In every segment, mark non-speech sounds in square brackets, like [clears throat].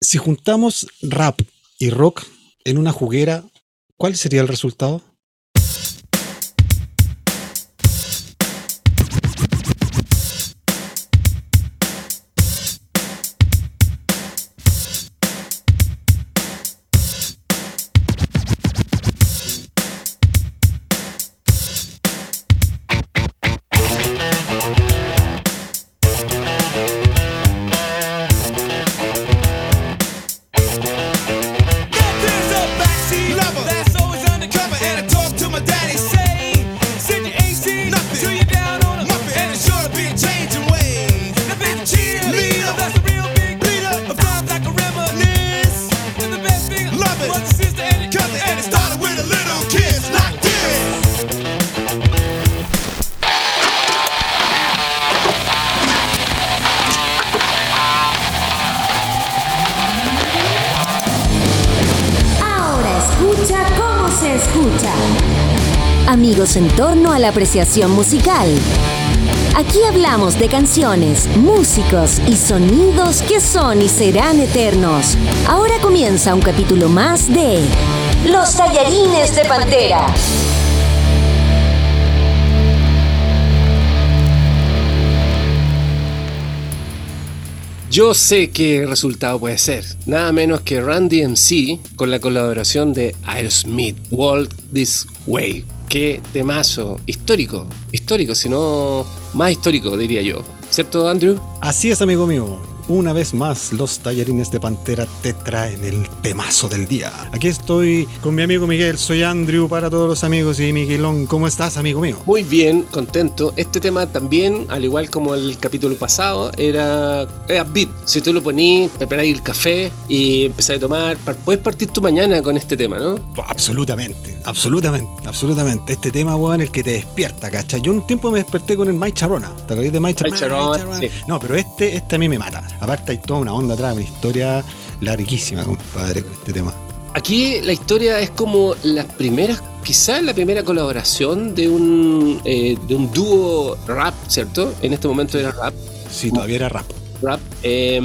Si juntamos rap y rock en una juguera, ¿cuál sería el resultado? Amigos en torno a la apreciación musical. Aquí hablamos de canciones, músicos y sonidos que son y serán eternos. Ahora comienza un capítulo más de Los tallarines de Pantera. Yo sé qué resultado puede ser. Nada menos que Randy MC con la colaboración de Aerosmith, Walk This Way. Qué temazo. Histórico. Histórico, si no más histórico, diría yo. ¿Cierto, Andrew? Así es, amigo mío. Una vez más, los tallarines de Pantera te traen el temazo del día. Aquí estoy con mi amigo Miguel, soy Andrew para todos los amigos y Miguelón, ¿cómo estás, amigo mío? Muy bien, contento. Este tema también, al igual como el capítulo pasado, era, era beat. Si tú lo ponías, preparáis el café y empezáis a tomar, puedes partir tu mañana con este tema, ¿no? Absolutamente, absolutamente, absolutamente. Este tema, weón, el que te despierta, ¿cachai? Yo un tiempo me desperté con el Mike Charona. ¿Te acordás de Mike Mike Charona? Charona, sí. No, pero este, este a mí me mata. Aparte hay toda una onda atrás, una historia larguísima, compadre, con este tema. Aquí la historia es como las primeras, quizás la primera colaboración de un, eh, de un dúo rap, ¿cierto? En este momento era rap. Sí, todavía era rap. rap eh,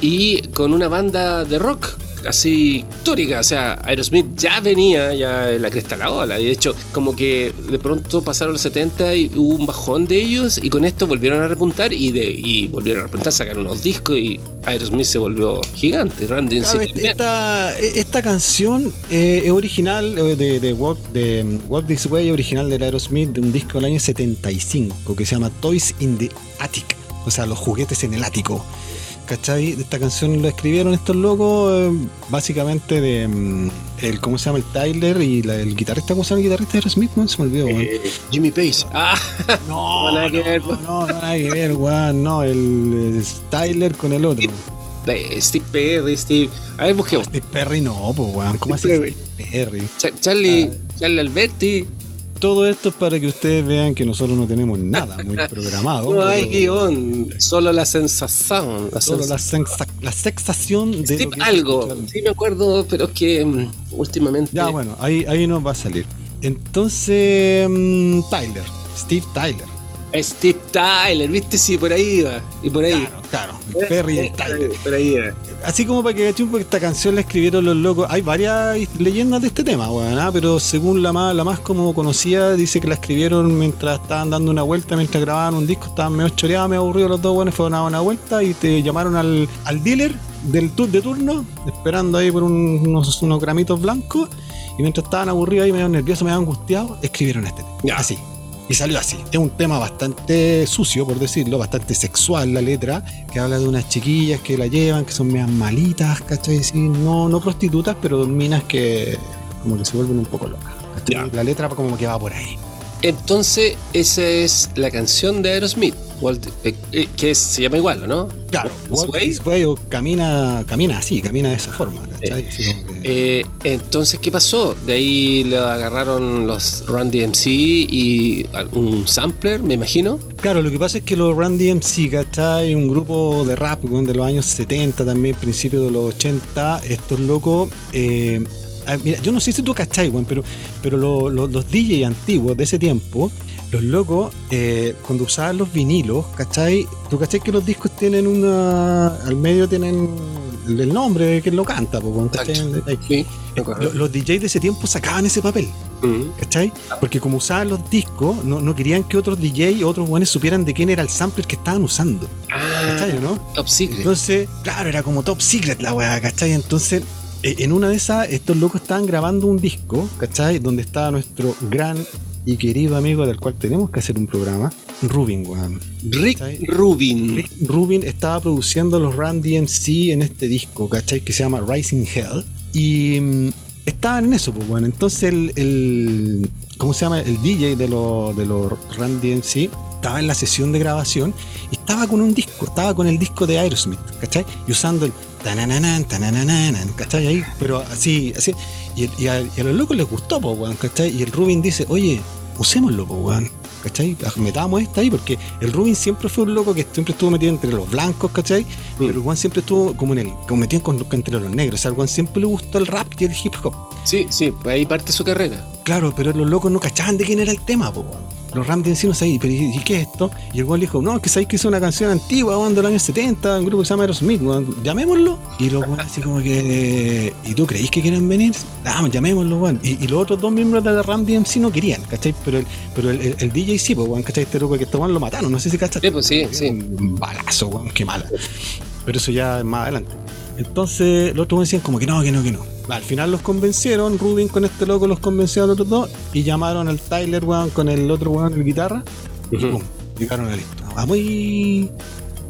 y con una banda de rock así histórica, o sea, Aerosmith ya venía ya en la cresta la ola, y de hecho como que de pronto pasaron los 70 y hubo un bajón de ellos y con esto volvieron a repuntar y, de, y volvieron a repuntar, sacaron unos discos y Aerosmith se volvió gigante, Randy Claro, esta, esta canción eh, es original eh, de, de, Walk, de Walk This Way, original del Aerosmith, de un disco del año 75 que se llama Toys in the Attic, o sea, los juguetes en el ático. ¿Cachai? Esta canción la escribieron estos locos eh, básicamente de mm, el, ¿cómo se llama? El Tyler y la- el guitarrista, ¿cómo se llama el guitarrista de Aerosmith? weón? Se me olvidó, weón. Eh, Jimmy Page. Ah, [laughs] No, nada que ver, no, no, no, nada que ver, weón. No, el, el Tyler con el otro. de Steve Perry, Steve. A ver, busquemos. Steve Perry no, pues, weón. ¿Cómo? Perry. Steve Perry. Cha- Charlie, Charlie Alberti. Todo esto es para que ustedes vean que nosotros no tenemos nada muy [laughs] programado. No hay guion, solo la sensación. La Solo la, sensación. sensa- la sensación de. Lo que algo, sí me acuerdo, pero es que mm, últimamente. Ya, bueno, ahí, ahí nos va a salir. Entonces, mm, Tyler, Steve Tyler. Steve Tyler, viste, sí, por ahí iba. Y por ahí. Claro, claro. Perry y el Tyler. Por ahí iba. Así como para que porque esta canción la escribieron los locos. Hay varias leyendas de este tema, weón, ¿ah? pero según la más, la más como conocida, dice que la escribieron mientras estaban dando una vuelta, mientras grababan un disco, estaban medio choreados, medio aburridos los dos, bueno, fueron a dar una vuelta y te llamaron al, al dealer del tour de turno, esperando ahí por un- unos, unos gramitos blancos, y mientras estaban aburridos ahí, medio nerviosos, medio angustiados, escribieron este tema. Así. Y salió así. Es un tema bastante sucio, por decirlo, bastante sexual la letra, que habla de unas chiquillas que la llevan, que son medias malitas, ¿cachai? Sí, no, no prostitutas, pero minas que como que se vuelven un poco locas. La letra como que va por ahí. Entonces, esa es la canción de Aerosmith, Walt- eh, eh, que es- se llama igual, ¿o ¿no? Claro, Walk. This Way o camina, camina así, camina de esa forma, Eh, entonces, ¿qué pasó? De ahí le agarraron los Run DMC y un sampler, me imagino. Claro, lo que pasa es que los Randy MC, ¿cachai? Un grupo de rap de los años 70, también principios de los 80, estos locos. Eh, ah, mira, yo no sé si tú cachai, weón, pero, pero lo- lo- los DJ antiguos de ese tiempo, los locos, eh, cuando usaban los vinilos, ¿cachai? Tú cachai que los discos tienen una. Al medio tienen el, nombre de quien lo canta, po. Sí, me acuerdo. Lo- Los DJs de ese tiempo sacaban ese papel. ¿cachai? Porque como usaban los discos, no, no querían que otros DJs o otros buenos supieran de quién era el sampler que estaban usando, Ah, ¿cachai? ¿no? Top Secret. Entonces, claro, era como top secret la weá, ¿cachai? Entonces, eh, en una de esas, estos locos estaban grabando un disco, ¿cachai? Donde estaba nuestro gran y querido amigo del cual tenemos que hacer un programa, Rubin, weón. Rick ¿cachai? Rubin. Rick Rubin estaba produciendo los Run DMC en este disco, ¿cachai? Que se llama Rising Hell. Y mm, estaban en eso, pues bueno. Entonces el, el- ¿cómo se llama? El DJ de los de los Run DMC estaba en la sesión de grabación y estaba con un disco, estaba con el disco de Aerosmith, ¿cachai? Y usando el tanananan, tanananan, ¿cachai? Ahí, pero así, así. Y, y a, y a los locos les gustó, pues, weón, ¿cachai? Y el Rubin dice, oye, usémoslo, pues, weón. ¿Cachai? Metamos esta ahí porque el Rubin siempre fue un loco que siempre estuvo metido entre los blancos, ¿cachai? Pero el Juan siempre estuvo como en el, como metido con- entre los negros. O sea, al Juan siempre le gustó el rap y el hip hop. Sí, sí, pues ahí parte su carrera. Claro, pero los locos no cachaban de quién era el tema, po. weón. Los Ram DMC no sabían, pero ¿y, qué es esto? Y el weón dijo, no, que sabéis que es una canción antigua, weón, del año 70, un grupo que se llama Aerosmith, weón, llamémoslo. Y los weón así como que, ¿y tú creéis que quieren venir? Ah, llamémoslo, weón. Y, y los otros dos miembros de la Ram DMC no querían, ¿cachai? Pero el, pero el, el- el DJ sí, pues, weón, ¿cachai? Este loco que este weón lo mataron, no sé si cachaste. Sí, pues sí, sí. Un balazo, weón, qué mala. Pero eso ya es más adelante. Entonces los otros decían como que no, que no, que no. Al final los convencieron, Rubin con este loco los convenció a los otros dos y llamaron al Tyler, weón, con el otro weón en guitarra. Y pum, llegaron a listo. Vamos y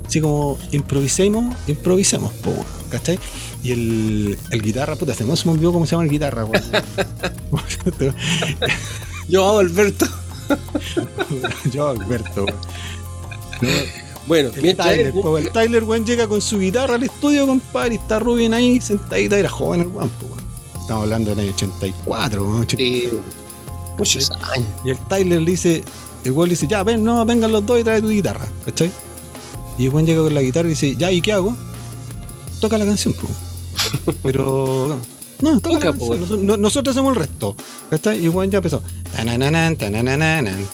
así como improvisemos, improvisemos, po, weón, ¿cachai? Y el, el guitarra, puta, se me se me olvidó cómo se llama el guitarra, weón. [laughs] Yo Alberto. [laughs] Yo, Alberto, weón. [laughs] No, Bueno, El mientras Tyler, él- po, el Tyler, weón, llega con su guitarra al estudio, compadre, y está Rubin ahí sentadita, era joven el weón. Estamos hablando del año 84, weón, 80. Sí, muchos años. Y el Tyler le dice, el weón le dice, ya, ven, no, vengan los dos y trae tu guitarra, ¿cachai? Y el weón llega con la guitarra y dice, ya, ¿y qué hago? Toca la canción, po. Pero, [laughs] no, toca Toca, la canción, nosotros, no- nosotros hacemos el resto, ¿cachai? Y el weón ya empezó, tanananan, tanananan.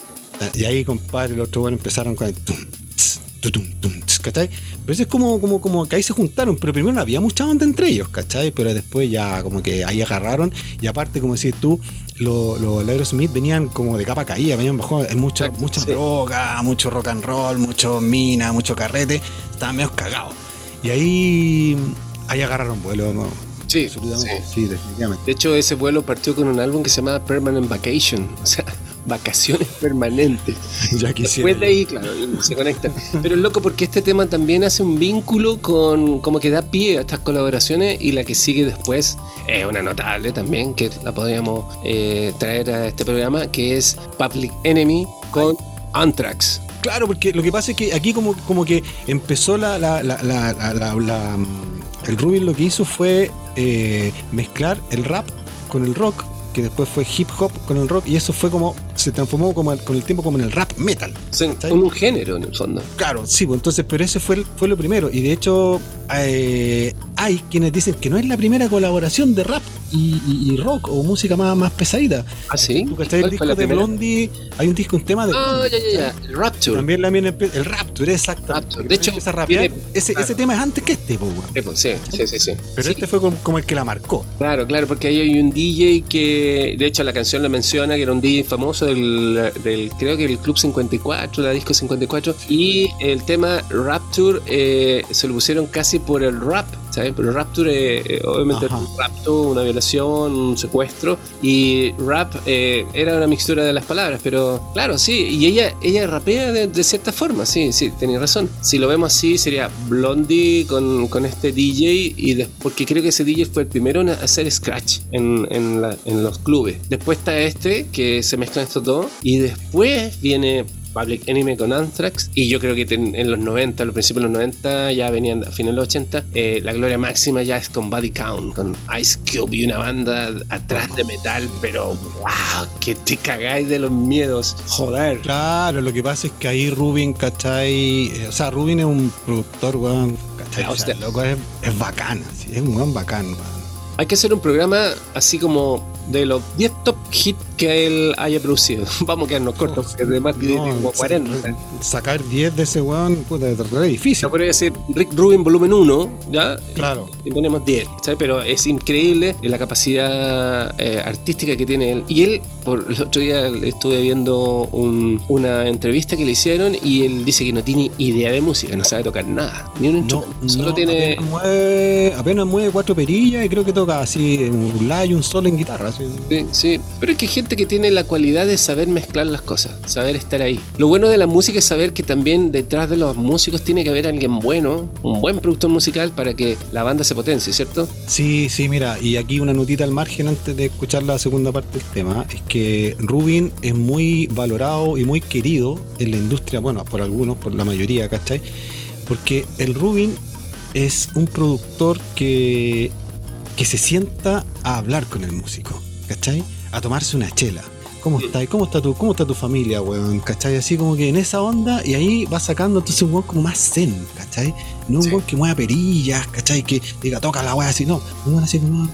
Y ahí, compadre, los otros weón empezaron con el tum, ¿cachai? Pero eso es como, como, como que ahí se juntaron, pero primero no había mucha onda entre ellos, ¿cachai? Pero después ya como que ahí agarraron, y aparte, como decís tú, los lo, Aerosmith venían como de capa caída, venían bajo, mucha, mucha sí. droga, mucho rock and roll, mucho mina, mucho carrete, estaban medio cagados. Y ahí, ahí agarraron vuelo nuevo. Sí, Absolutamente, sí. sí, definitivamente. De hecho, ese vuelo partió con un álbum que se llama Permanent Vacation, o sea, vacaciones [laughs] permanentes. [laughs] Ya quisiera. Después de ahí, claro, se conectan. Pero es loco porque este tema también hace un vínculo con, como que da pie a estas colaboraciones y la que sigue después es una notable también, que la podríamos eh, traer a este programa, que es Public Enemy con Anthrax. Claro, porque lo que pasa es que aquí como, como que empezó la, la, la, la, la- la- la- el Rubin lo que hizo fue eh, mezclar el rap con el rock, que después fue hip hop con el rock, y eso fue como, se transformó como el- con el tiempo como en el rap metal. ¿Cachai? un género en el fondo. Claro, sí, pues entonces, pero ese fue, el- fue lo primero. Y de hecho, eh, hay quienes dicen que no es la primera colaboración de rap y, y- y rock o música más, más pesadita. Ah, sí. ¿Tú el ¿Cuál fue disco de primera? Blondie? Hay un disco, un tema de Ah, ya, ya, ya. El Rapture. También la viene el Rapture, exacto. Rapture. De hecho, a rapear. ese, claro. ese tema es antes que este, pues, sí, sí, sí, sí. Pero Sí. este fue como, como el que la marcó. Claro, claro, porque ahí hay un DJ que, de hecho, la canción la menciona, que era un DJ famoso del, del creo que el Club 54, la disco 54, y el tema Rapture eh, se lo pusieron casi por el rap, ¿sabes? Pero Rapture, eh, eh, obviamente, Ajá. un rapto, una violación, un secuestro, y rap eh, era una mixtura de las palabras, pero claro, sí, y ella, ella rapea de, de cierta forma, sí, sí, tenía razón. Si lo vemos así, sería Blondie con, con este DJ, y des- porque creo que ese DJ fue el primero en hacer scratch en, en, la- en los clubes. Después está este, que se mezclan estos dos, y después viene Public Enemy con Anthrax y yo creo que ten- en los 90, a los principios de los 90 ya venían a finales de los 80 eh, la gloria máxima ya es con Body Count con Ice Cube y una banda atrás de metal pero wow que te cagáis de los miedos joder Claro, lo que pasa es que ahí Rubin, ¿cachai? Eh, O sea, Rubin es un productor, weón, ¿cachai? O sea, loco, es, es bacán, es un weón bacán, weón. hay que hacer un programa así como de los 10 top hit que él haya producido. [laughs] Vamos a quedarnos cortos, porque además tiene No, como sa- 40. Sacar 10 de ese weón, puta, es re difícil. Yo podría decir Rick Rubin volumen 1, ¿ya? Claro. Y ponemos 10, ¿sabes? Pero es increíble la capacidad eh, artística que tiene él. Y él, por el otro día estuve viendo un- una entrevista que le hicieron y él dice que no tiene idea de música, no sabe tocar nada, ni un No. Solo no, tiene. apenas, mueve, apenas mueve cuatro perillas y creo que toca así un la y un sol en guitarra. así. Sí, sí, pero es que hay que tiene la cualidad de saber mezclar las cosas, saber estar ahí. Lo bueno de la música es saber que también detrás de los músicos tiene que haber alguien bueno, un buen productor musical para que la banda se potencie, ¿cierto? Sí, sí, mira, y aquí una notita al margen antes de escuchar la segunda parte del tema, es que Rubin es muy valorado y muy querido en la industria, bueno, por algunos, por la mayoría, ¿cachai? Porque el Rubin es un productor que, que se sienta a hablar con el músico, ¿cachai? A tomarse una chela. ¿Cómo está? ¿Cómo está tu, cómo está tu familia, weón? ¿Cachai? Así como que en esa onda y ahí va sacando entonces un weón como más zen, ¿cachai? No un Sí. weón que mueva perillas, ¿cachai? Que diga, toca la weá así, no. Un weón así como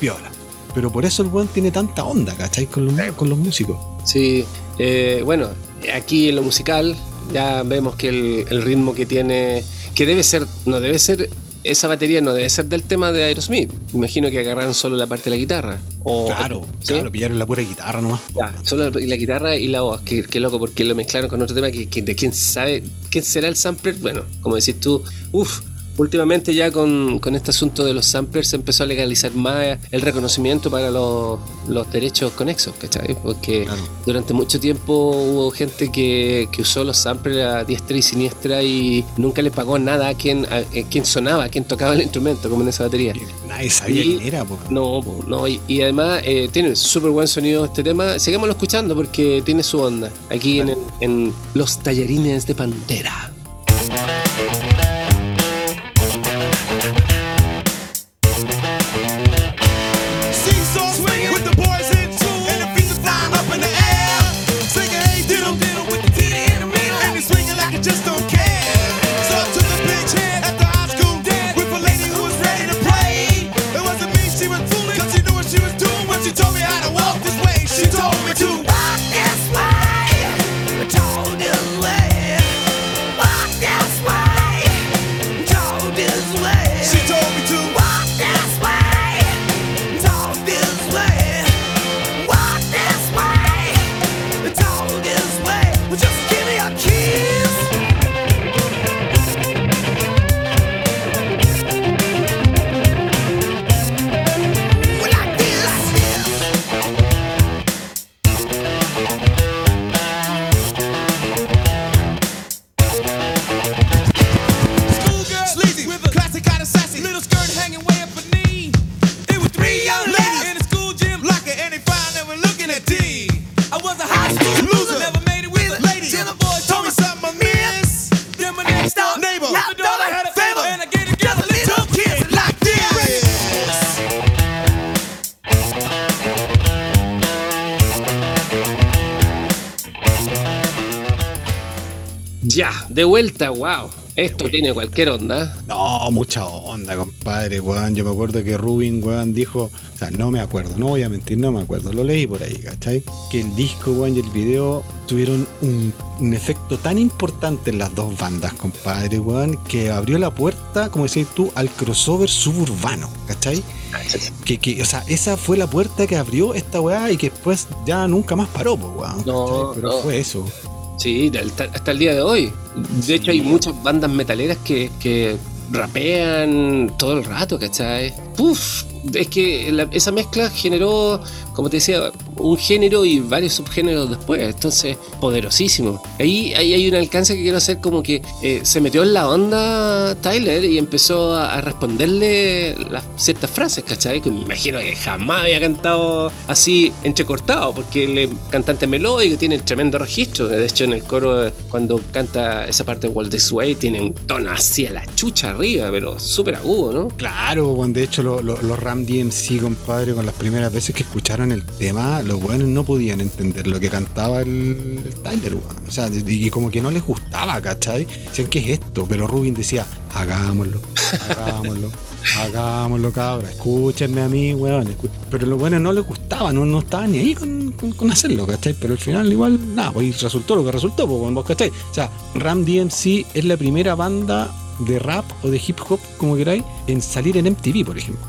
piola. Pero por eso el weón tiene tanta onda, ¿cachai? Con los, con los músicos. Sí, eh, bueno, aquí en lo musical ya vemos que el, el ritmo que tiene, que debe ser, no debe ser, esa batería no debe ser del tema de Aerosmith. Imagino que agarraron solo la parte de la guitarra. O, Claro, ¿sí? claro, pillaron la pura guitarra nomás. Ya, solo la guitarra y la voz, qué, qué loco, porque lo mezclaron con otro tema que, que de quién sabe, quién será el sampler. Bueno, como decís tú, uff, últimamente ya con, con este asunto de los samplers se empezó a legalizar más el reconocimiento para los, los derechos conexos, ¿cachai? Porque Claro. durante mucho tiempo hubo gente que, que usó los samplers a diestra y siniestra y nunca le pagó nada a quien, a, a quien sonaba, a quien tocaba el instrumento, como en esa batería. Nadie sabía Y- quién era, po. No, no, y, y además eh, tiene súper buen sonido este tema. Sigámoslo escuchando porque tiene su onda. Aquí en, en Los Tallarines de Pantera. Just don't de vuelta, wow. Esto tiene cualquier onda. No, mucha onda, compadre, weón. Yo me acuerdo que Rubin, weón, dijo, o sea, no me acuerdo, no voy a mentir, no me acuerdo, lo leí por ahí, ¿cachai? Que el disco, weón, y el video tuvieron un, un efecto tan importante en las dos bandas, compadre, weón, que abrió la puerta, como decís tú, al crossover suburbano, ¿cachai? Que, que, o sea, esa fue la puerta que abrió esta weá y que después ya nunca más paró, weón. No. Pero no. fue eso. Sí, hasta el día de hoy. De hecho, hay muchas bandas metaleras que, que rapean todo el rato, ¿cachai? Puf, es que la- esa mezcla generó, como te decía, un género y varios subgéneros después. Entonces, poderosísimo. Ahí, ahí hay un alcance que quiero hacer como que eh, se metió en la onda Tyler y empezó a, a responderle las ciertas frases, ¿cachai? Que me imagino que jamás había cantado así entrecortado, porque es cantante melódico, tiene tremendo registro. De hecho, en el coro, cuando canta esa parte de Walt Way, tiene un tono así a la chucha arriba, pero súper agudo, ¿no? Claro, de hecho lo- lo- los Ram DMC, compadre, con las primeras veces que escucharon el tema, los buenos no podían entender lo que cantaba el, el Tyler, weón. O sea, y, y como que no les gustaba, ¿cachai? Decían, ¿qué es esto? Pero Rubin decía, hagámoslo, hagámoslo. [laughs] Hagámoslo, cabra. Escúchenme a mí, weón. Pero los buenos no les gustaba, no, no estaban ni ahí con, con- con hacerlo, ¿cachai? Pero al final, igual, nada, pues y resultó lo que resultó, pues, ¿cachai? O sea, Ram DMC es la primera banda de rap o de hip hop, como queráis, en salir en MTV, por ejemplo.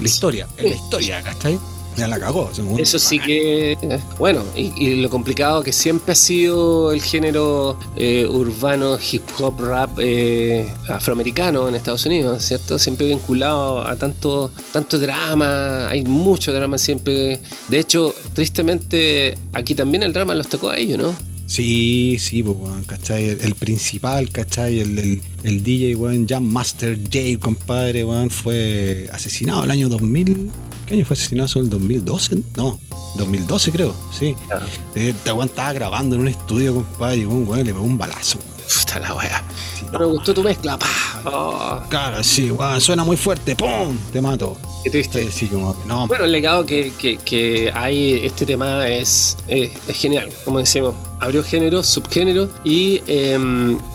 La historia, en la historia, ¿cachai? Ya la cagó. según- Eso sí que. Bueno, y, y lo complicado que siempre ha sido el género eh, urbano, hip hop, rap eh, afroamericano en Estados Unidos, ¿cierto? Siempre vinculado a tanto, tanto drama, hay mucho drama siempre. De hecho, tristemente, aquí también el drama los tocó a ellos, ¿no? Sí, sí, pues, weón, ¿cachai? El, el principal, ¿cachai? El, el, el DJ, weón, Jam Master J, compadre, weón, fue asesinado el año 2000. ¿Qué año fue asesinado? ¿Eso el 2012? No, 2012 creo, sí. Claro. Eh, Este weón estaba grabando en un estudio, compadre, y un weón le pegó un balazo. Puta la wea. No me gustó tu mezcla, pa. Oh, Claro, sí, weón, suena muy fuerte, ¡pum! Te mato. qué triste. Sí, sí, como que no. Bueno, el legado que, que, que hay este tema es, es, es genial, como decimos. Abrió género, subgénero y eh,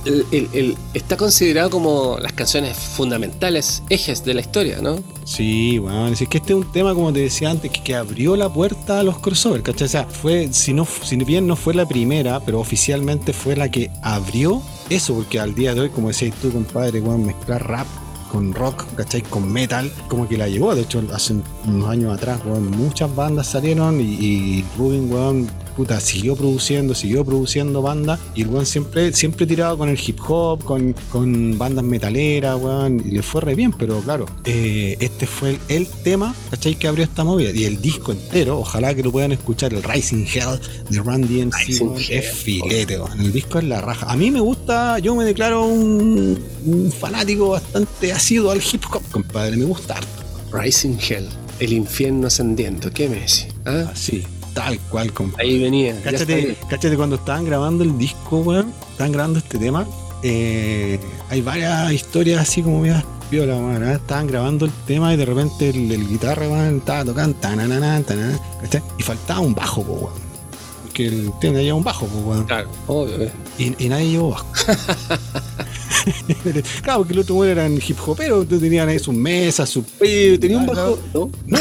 el- está considerado como las canciones fundamentales, ejes de la historia, ¿no? Sí, bueno, es que este es un tema, como te decía antes, que, que abrió la puerta a los crossovers, ¿cachai? O sea, fue, si, no, si bien no fue la primera, pero oficialmente fue la que abrió eso, porque al día de hoy, como decías tú, compadre, weón, mezclar rap con rock, ¿cachai? Con metal, como que la llevó. De hecho, hace unos años atrás, weón, muchas bandas salieron y, y Rubin, weón, puta, siguió produciendo, siguió produciendo bandas y el weón siempre, siempre tiraba con el hip hop, con, con bandas metaleras, weón, y le fue re bien, pero claro, eh, este fue el, el tema, ¿cachai? Que abrió esta movida y el disco entero, ojalá que lo puedan escuchar, el Rising Hell de Randy MC, es filete, weón. el disco es la raja. A mí me gusta, yo me declaro un, un fanático bastante asiduo al hip hop, compadre, me gusta harto. Rising Hell, el infierno ascendiente, ¿qué me decís? ¿Ah? Así, tal cual, compadre. Ahí venía. Cáchate, cáchate cuando estaban grabando el disco, weón, estaban grabando este tema. eh, hay varias historias así como medias piola, weón. ¿eh? Estaban grabando el tema y de repente el, el guitarra, weón, estaba tocando, tanana, ¿cachai? y faltaba un bajo, weón. Porque el tema lleva un bajo, po, weón. Claro, obvio. eh. Y, y nadie llevó bajo. [laughs] claro, porque el otro weón eran hip hoperos, entonces tenían ahí sus mesas, sus. Oye, tenía un bajo, ¿no? No.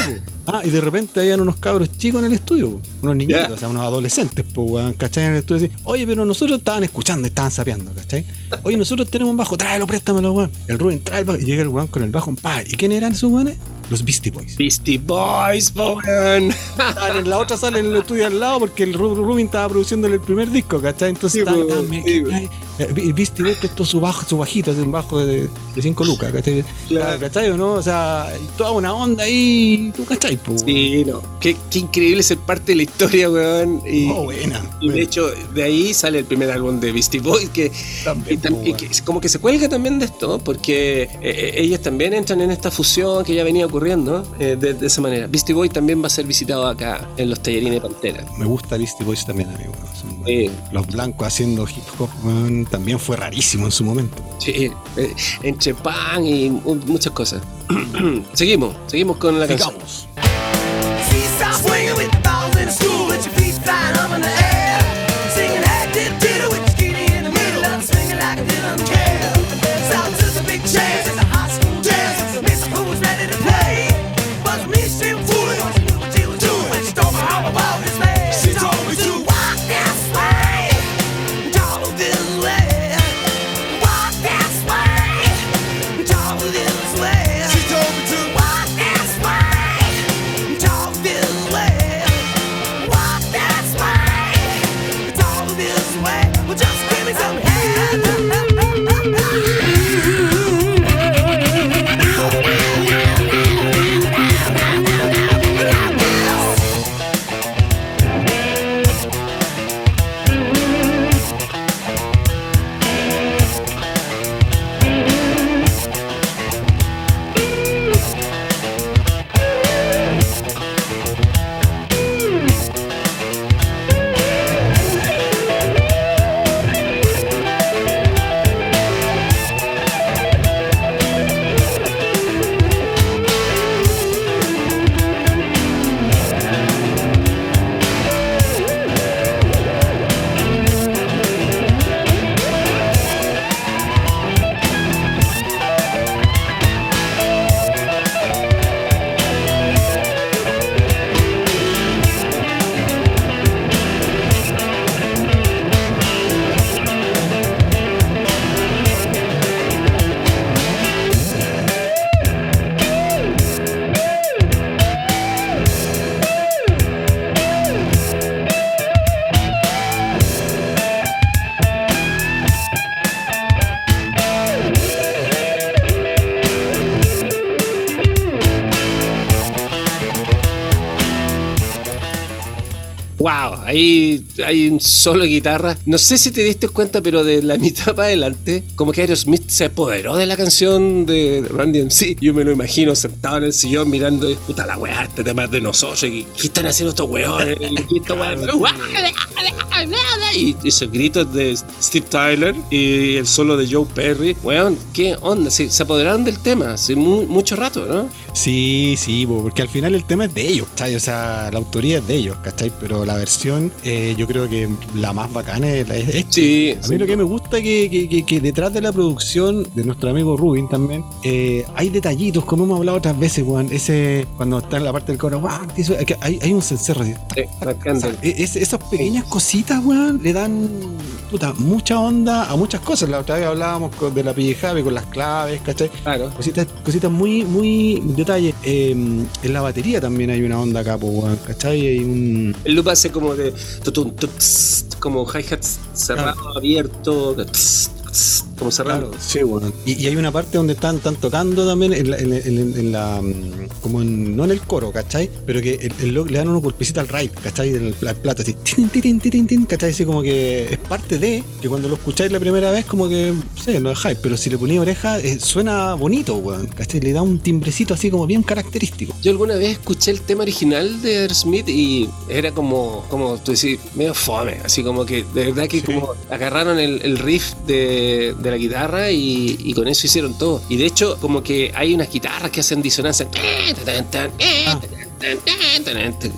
Ah, y de repente habían unos cabros chicos en el estudio, unos niñitos, o sea, unos adolescentes, pues, weón, ¿cachai? En el estudio así, oye, pero nosotros estaban escuchando, estaban sapeando, ¿cachai? Oye, nosotros tenemos un bajo, tráelo, préstamelo, weón. El Rubén trae el bajo, y llega el weón con el bajo, pa. ¿Y quién eran esos weones? Los Beastie Boys. Beastie Boys, po, weón. [laughs] Estaban en la otra sala en el estudio al lado porque el Ru- Rubin estaba produciendo el primer disco, ¿cachai? Entonces po, sí, el Beastie Boys prestó su bajo, su un bajo de 5 lucas, ¿cachai? Claro. ¿Cachai o no? O sea, toda una onda ahí, ¿tú cachai? Sí, no. Qué, qué increíble ser parte de la historia, weón. Y, Oh, buena. y de hecho, de ahí sale el primer álbum de Beastie Boys, que, También, y tam- po, y que como que se cuelga también de esto, porque eh, eh, ellos también entran en esta fusión que ya venía ocurriendo eh, de, de esa manera. Beastie Boy también va a ser visitado acá en los tallerines de Pantera. Me gusta Beastie Boys también, amigo. Son. Sí. Los blancos haciendo hip hop weón, también fue rarísimo en su momento. Sí, eh, entre pan y mu- muchas cosas. [clears throat] seguimos, seguimos con la canción. Sigamos. Seesaw wow, ahí hay un solo de guitarra. No sé si te diste cuenta, pero de la [laughs] mitad para adelante, como que Aerosmith se apoderó de la canción de Randy MC. Yo me lo imagino sentado en el sillón mirando, y, puta la weá, este tema es de nosotros. ¿Qué, qué están haciendo estos weones? Y estos weones, y esos gritos de Steve Tyler y el solo de Joe Perry. Weón, ¿qué onda? Sí, se apoderaron del tema hace mu- mucho rato, ¿no? Sí, sí, po, porque al final el tema es de ellos, ¿cachai? O sea, la autoría es de ellos, ¿cachai? Pero la versión, eh, yo creo que la más bacana es, la- es esta. Sí, A mí sí. lo que me gusta es que, que- que- que detrás de la producción de nuestro amigo Rubin también, eh, hay detallitos, como hemos hablado otras veces, weón. Ese, cuando está en la parte del coro, hay, hay un cencerro. Sí, O sea, e- es- esas pequeñas cositas, weón, le dan puta, mucha onda a muchas cosas. La otra vez hablábamos con- de la Javi con las claves, ¿cachai? Claro. Cositas, cositas muy, muy detalle. Eh, en la batería también hay una onda acá, weón, ¿cachai? Hay un. El loop hace como de tuts, como hi-hats cerrado, abierto, como cerrado. Claro, sí, weón. Y, y hay una parte donde están, están tocando también en la, en, en- en la, mm, como en- no en el coro, ¿cachai? Pero que el, el le dan unos golpecitos al right, ¿cachai? Del al plato así, tin, tin, tin, tin, tin, ¿cachai? Así como que es parte de, que cuando lo escucháis la primera vez como que, no sé, lo dejáis, pero si le ponéis oreja, eh, suena bonito, weón, ¿cachai? Le da un timbrecito así como bien característico. Yo alguna vez escuché el tema original de Aerosmith y era como, como tú decís, medio fome, así como que de verdad que Sí. como agarraron el, el riff de, de la guitarra y, y con eso hicieron todo. Y de hecho como que hay unas guitarras que hacen disonancia. Ah.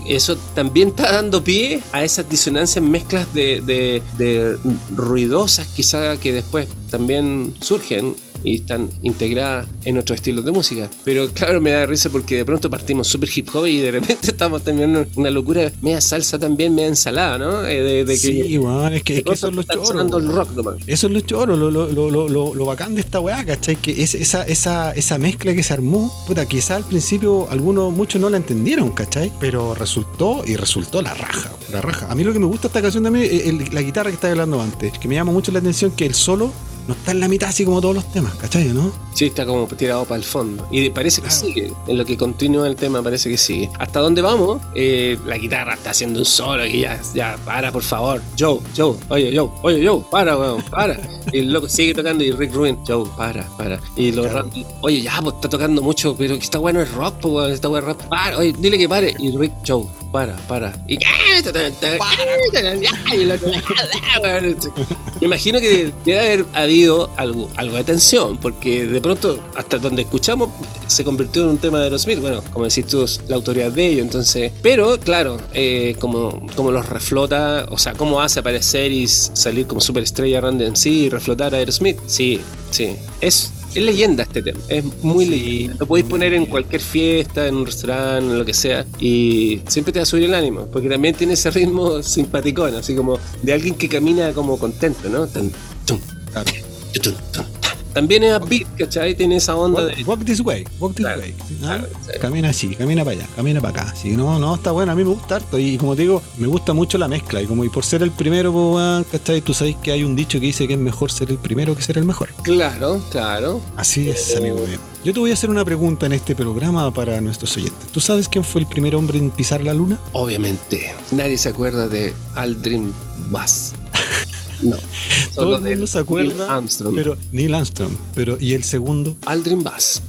Eso también está dando pie a esas disonancias, mezclas de, de- de ruidosas quizá que después también surgen y están integradas en otros estilos de música. Pero claro, me da risa porque de pronto partimos super hip hop y de repente [laughs] estamos teniendo una locura, media salsa también, media ensalada, ¿no? Eh, de, de que sí, weón, es que, es que eso es lo está choro. sonando el rock nomás. Eso es lo choro, lo, lo, lo, lo, bacán de esta weá, ¿cachai? Que es esa, esa, esa mezcla que se armó, puta, quizá al principio algunos, muchos no la entendieron, ¿cachai? Pero resultó y resultó la raja, la raja. A mí lo que me gusta esta canción también es la guitarra que estaba hablando antes, que me llama mucho la atención que el solo no está en la mitad así como todos los temas, ¿cachai? ¿No? Sí, está como tirado para el fondo. Y parece que Claro. sigue. En lo que continúa el tema parece que sigue. ¿Hasta dónde vamos? Eh, la guitarra está haciendo un solo y ya, ya, para, por favor. Joe, Joe, oye, Joe, oye, Joe, para, weón, para. Y el loco sigue tocando y Rick Rubin, Joe, para, para. Y los Claro. rap- oye, ya, pues está tocando mucho, pero que está bueno el rock, pues, weón, está bueno el rap. Para, oye, dile que pare. Y Rick, Joe, para, para. Y me imagino que debe haber habido algo, algo de tensión, porque de pronto, hasta donde escuchamos, se convirtió en un tema de Aerosmith. Bueno, como decís tú, la autoridad de ellos, entonces. Pero, claro, eh, como, como los reflota, o sea, cómo hace aparecer y salir como superestrella Randy MC y reflotar a Aerosmith. Sí, sí. Es. Es leyenda este tema, es muy Sí, leyenda. Lo podéis poner en cualquier fiesta, en un restaurante, en lo que sea, y siempre te va a subir el ánimo, porque también tiene ese ritmo [laughs] simpaticón, así como de alguien que camina como contento, ¿no? Tan, tum, Claro. tum, tum. También es upbeat, ¿cachai? Tiene esa onda Walk, de. walk this way, walk this Claro, way. ¿ah? sí. Camina así, camina para allá, camina para acá. Sí, no, no, está bueno, a mí me gusta harto. Y como te digo, me gusta mucho la mezcla. Y como y por ser el primero, pues, ¿cachai? Tú sabes que hay un dicho que dice que es mejor ser el primero que ser el mejor. Claro, claro. Así es, amigo mío. Yo te voy a hacer una pregunta en este programa para nuestros oyentes. ¿Tú sabes quién fue el primer hombre en pisar la luna? Obviamente, nadie se acuerda de Aldrin Bass. No. Todo solo el mundo se acuerda. Neil Armstrong. Pero Neil Armstrong. Pero, ¿y el segundo? Aldrin Bass.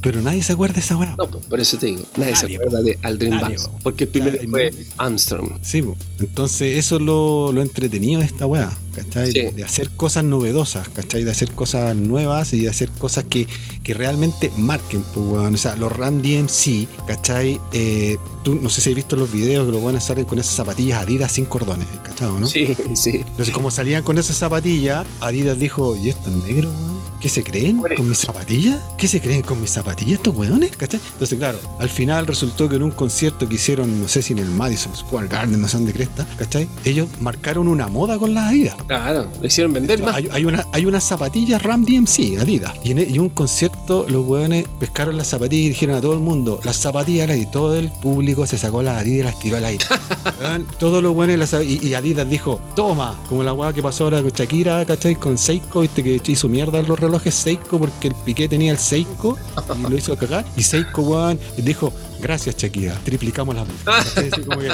Pero nadie se acuerda de esa weá. No, pues, por eso te digo, nadie, se acuerda de Aldrin po. Porque el primero fue. Armstrong. Sí, po. entonces eso es lo, lo entretenido de esta weá, ¿cachai? Sí. De hacer cosas novedosas, ¿cachai? De hacer cosas nuevas y de hacer cosas que, que realmente marquen, pues, weón. O sea, los Randy MC, ¿cachai? Eh, tú no sé si has visto los videos que los buenos salen con esas zapatillas Adidas sin cordones, ¿cachai? ¿no? Sí, [laughs] sí. Entonces, como salían con esas zapatillas, Adidas dijo, ¿y estos negros, weón? ¿Qué se creen con mis zapatillas? ¿Qué se creen con mis zapatillas estos weones? ¿Cachai? Entonces, claro, al final resultó que en un concierto que hicieron, no sé si en el Madison Square Garden, no sé dónde cresta, ¿cachai? Ellos marcaron una moda con las Adidas. Claro, le hicieron vender más. Hay, hay una, hay unas zapatillas Ram DMC, Adidas. Y en, y un concierto los weones pescaron las zapatillas y dijeron a todo el mundo, las zapatillas y todo el público se sacó las Adidas y las tiró al aire. [laughs] Todos los weones las- y, y Adidas dijo, toma, como la weá que pasó ahora con Shakira, ¿cachai? Con Seiko, viste que hizo mierda los relojes Seiko porque el Piqué tenía el Seiko [laughs] y lo hizo cagar. Y Seiko, weón, dijo, gracias Shakira, triplicamos la multa. ¿Cachai? Así como que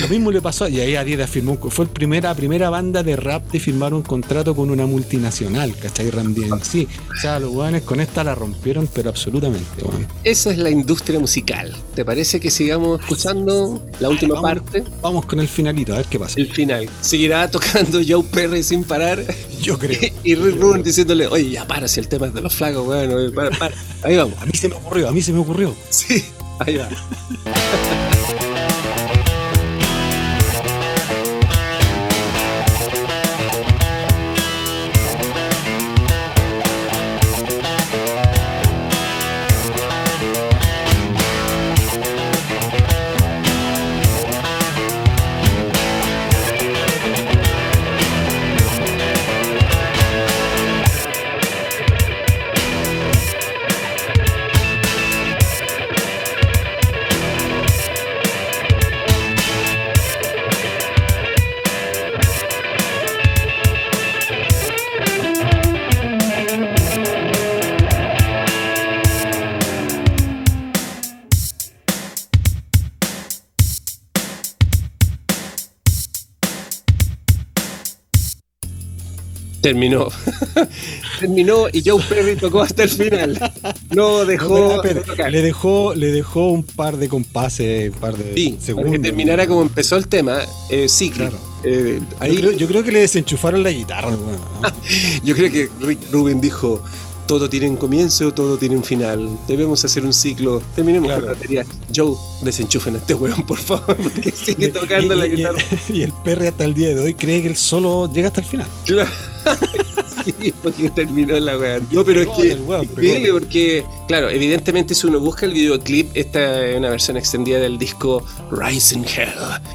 lo mismo le pasó, y ahí Adidas firmó, fue la primera, primera banda de rap de firmar un contrato con una multinacional, ¿cachai? Ram sí. O sea, los weones con esta la rompieron, pero absolutamente, weón. Esa es la industria musical. ¿Te parece que sigamos escuchando la última Vamos- parte? Vamos con el finalito, a ver qué pasa. El final. Seguirá tocando Joe Perry sin parar. Yo creo. [laughs] Y Rick Rubin diciéndole, oye, ya para si el tema es de los flacos, weón. oye, para, para. Ahí vamos. A mí se me ocurrió, a mí se me ocurrió. Sí, ahí va. Terminó. [laughs] Terminó y Joe Perry tocó hasta el final. No dejó. Pero, le dejó, le dejó un par de compases, un par de Sí, para segundos. que terminara como empezó el tema, eh, cíclico. Claro. Eh, Yo ahí creo, yo creo que le desenchufaron la guitarra. [laughs] Yo creo que Rick Rubin dijo, todo tiene un comienzo, todo tiene un final. Debemos hacer un ciclo. Terminemos Claro. con la batería. Joe, desenchufen a este weón, por favor, porque [laughs] sigue tocando y, la y- guitarra. y el Perry hasta el día de hoy cree que él solo llega hasta el final. Claro. [laughs] Sí, porque terminó la weá. No, pero es que increíble porque, claro, evidentemente si uno busca el videoclip, esta es una versión extendida del disco Rising Hell.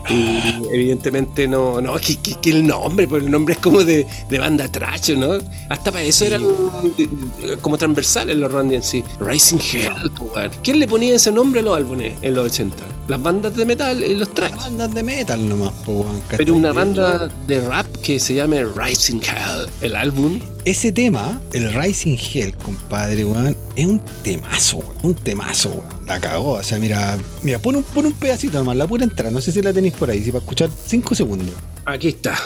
Y evidentemente no, no, que, que- que el nombre, pues el nombre es como de, de banda trash, ¿no? Hasta para eso eran eh, como transversales los Randy en sí. Rising Hell, pues, weón. ¿Quién le ponía ese nombre a los álbumes en los 80? Las bandas de metal y los trash. Bandas de metal nomás, po, ¿cachai? Pero una banda de rap que se llame Rising Hell, el álbum. Ese tema, el Rising Hell, compadre, weón, es un temazo, weón. Un temazo, weón. La cagó. O sea, mira, mira, pon un, pon un pedacito nomás, la pura entrada. No sé si la tenéis por ahí, si para escuchar 5 segundos. Aquí está.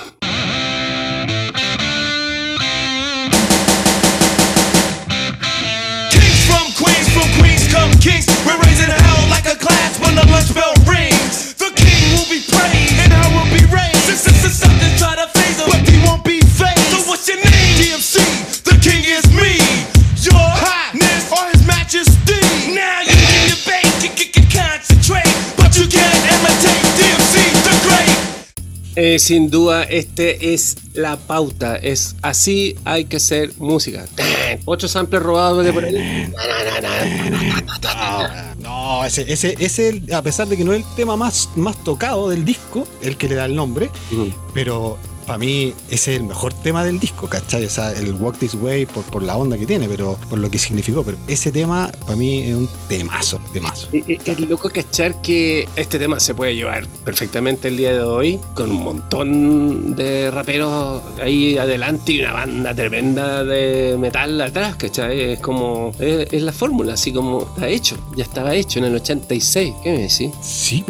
Now you can debate, you can, can concentrate, but you can't imitate DMC the great. Eh, sin duda, este es la pauta. Es así hay que hacer música. Ocho samples robados de por ahí. No, ese, ese, ese, a pesar de que no es el tema más, más tocado del disco, el que le da el nombre, pero para mí ese es el mejor tema del disco, ¿cachai? O sea, el Walk This Way por, por la onda que tiene, pero por lo que significó. Pero ese tema para mí es un temazo, temazo. Eh, Es loco cachar que este tema se puede llevar perfectamente el día de hoy con un montón de raperos ahí adelante y una banda tremenda de metal atrás, ¿cachai? Es como, es, es la fórmula, así como está hecho, ya estaba hecho en el 86, ¿qué me decís? Sí.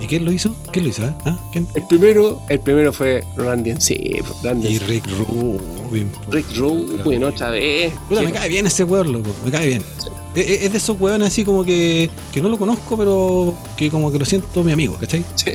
¿y quién lo hizo? ¿Quién lo hizo? eh? ¿Ah? ¿Quién? El primero, el primero fue Randy MC, Randy Y MC. Rick Rubin. po. Rick Rubin otra vez. Puta, me cae bien ese weón, loco, me cae bien. Es, es- es de esos weones así como que, que no lo conozco, pero que como que lo siento mi amigo, ¿cachai? Sí.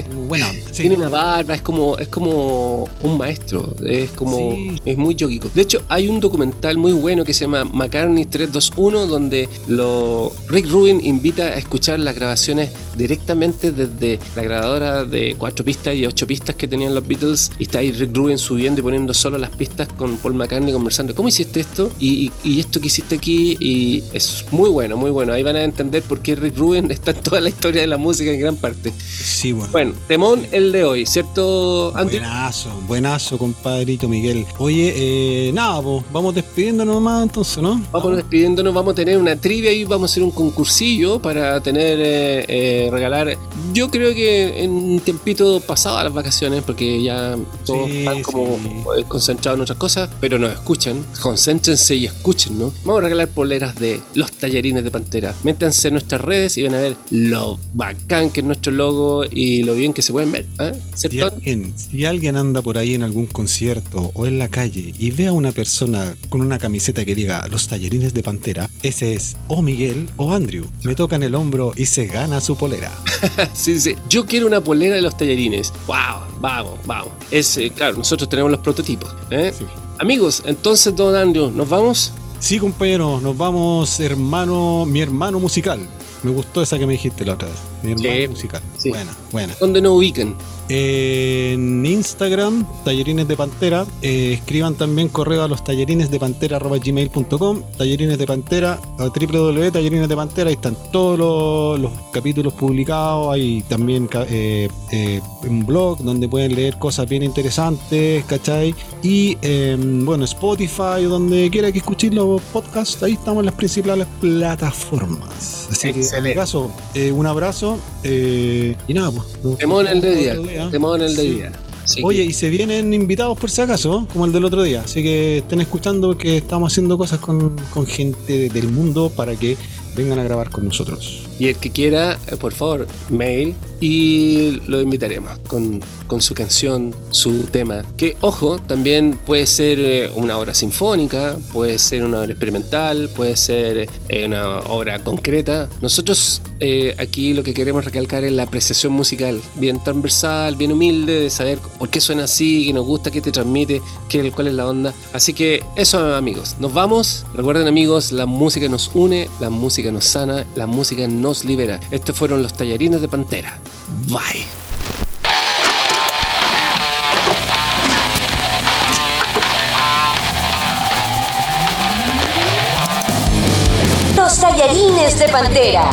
Sí. Tiene una barba, es como, es como un maestro, es como, Sí. es muy yogico. De hecho, hay un documental muy bueno que se llama McCartney 321, donde lo, Rick Rubin invita a escuchar las grabaciones directamente desde la grabadora de cuatro pistas y ocho pistas que tenían los Beatles, y está ahí Rick Rubin subiendo y poniendo solo las pistas con Paul McCartney conversando, ¿cómo hiciste esto? Y, y- y esto que hiciste aquí, y es muy bueno, muy bueno. Ahí van a entender por qué Rick Rubin [laughs] está en toda la historia de la música en gran parte. Sí, bueno. Bueno, temón el de hoy, ¿cierto, Andy? Buenazo, buenazo, compadrito Miguel. Oye, eh, nada, pues, vamos despidiéndonos nomás entonces, ¿no? Vamos despidiéndonos, vamos a tener una trivia y vamos a hacer un concursillo para tener, eh, eh, regalar. Yo creo que en un tiempito pasado a las vacaciones, porque ya todos Sí, están como sí. eh, concentrados en otras cosas, pero nos escuchan. Concéntrense y escuchen, ¿no? Vamos a regalar poleras de los talleres tallarines de pantera. Métanse en nuestras redes y van a ver lo bacán que es nuestro logo y lo bien que se pueden ver. ¿eh? Si alguien, si alguien anda por ahí en algún concierto o en la calle y ve a una persona con una camiseta que diga los tallarines de pantera, ese es o Miguel o Andrew. Me tocan el hombro y se gana su polera. [laughs] sí, sí. Yo quiero una polera de los tallarines. ¡Wow! Vamos, vamos. Es, eh, claro, nosotros tenemos los prototipos. ¿eh? Sí. Amigos, entonces, don Andrew, ¿nos vamos? Sí, compañero, nos vamos, hermano, mi hermano musical. Me gustó esa que me dijiste la otra vez. Sí, musical. sí. Buena, buena. ¿Dónde nos ubican? En Instagram, tallerines de pantera. eh, escriban también correo a los tallerines de pantera gmail.com. Tallerines de pantera, a www.tallerines de pantera. Ahí están todos los, los capítulos publicados. Hay también eh, eh, un blog donde pueden leer cosas bien interesantes, ¿cachai? Y eh, bueno, Spotify, donde quiera que escuchen los podcasts, ahí estamos en las principales plataformas. Así que, en caso, un abrazo eh, y nada, pues. Temón el de otro día. Temón el de Sí. día. Así Oye, que- y se vienen invitados por si acaso, como el del otro día. Así que estén escuchando porque estamos haciendo cosas con, con gente de- del mundo para que vengan a grabar con nosotros. Y el que quiera, eh, por favor, mail y lo invitaremos con, con su canción, su tema. Que, ojo, también puede ser eh, una obra sinfónica, puede ser una obra experimental, puede ser eh, una obra concreta. Nosotros eh, aquí lo que queremos recalcar es la apreciación musical, bien transversal, bien humilde, de saber por qué suena así, qué nos gusta, qué te transmite, qué, cuál es la onda. Así que eso, amigos, nos vamos. Recuerden, amigos, la música nos une, la música nos sana, la música nos libera. Estos fueron los tallarines de Pantera. Los tallarines de Pantera.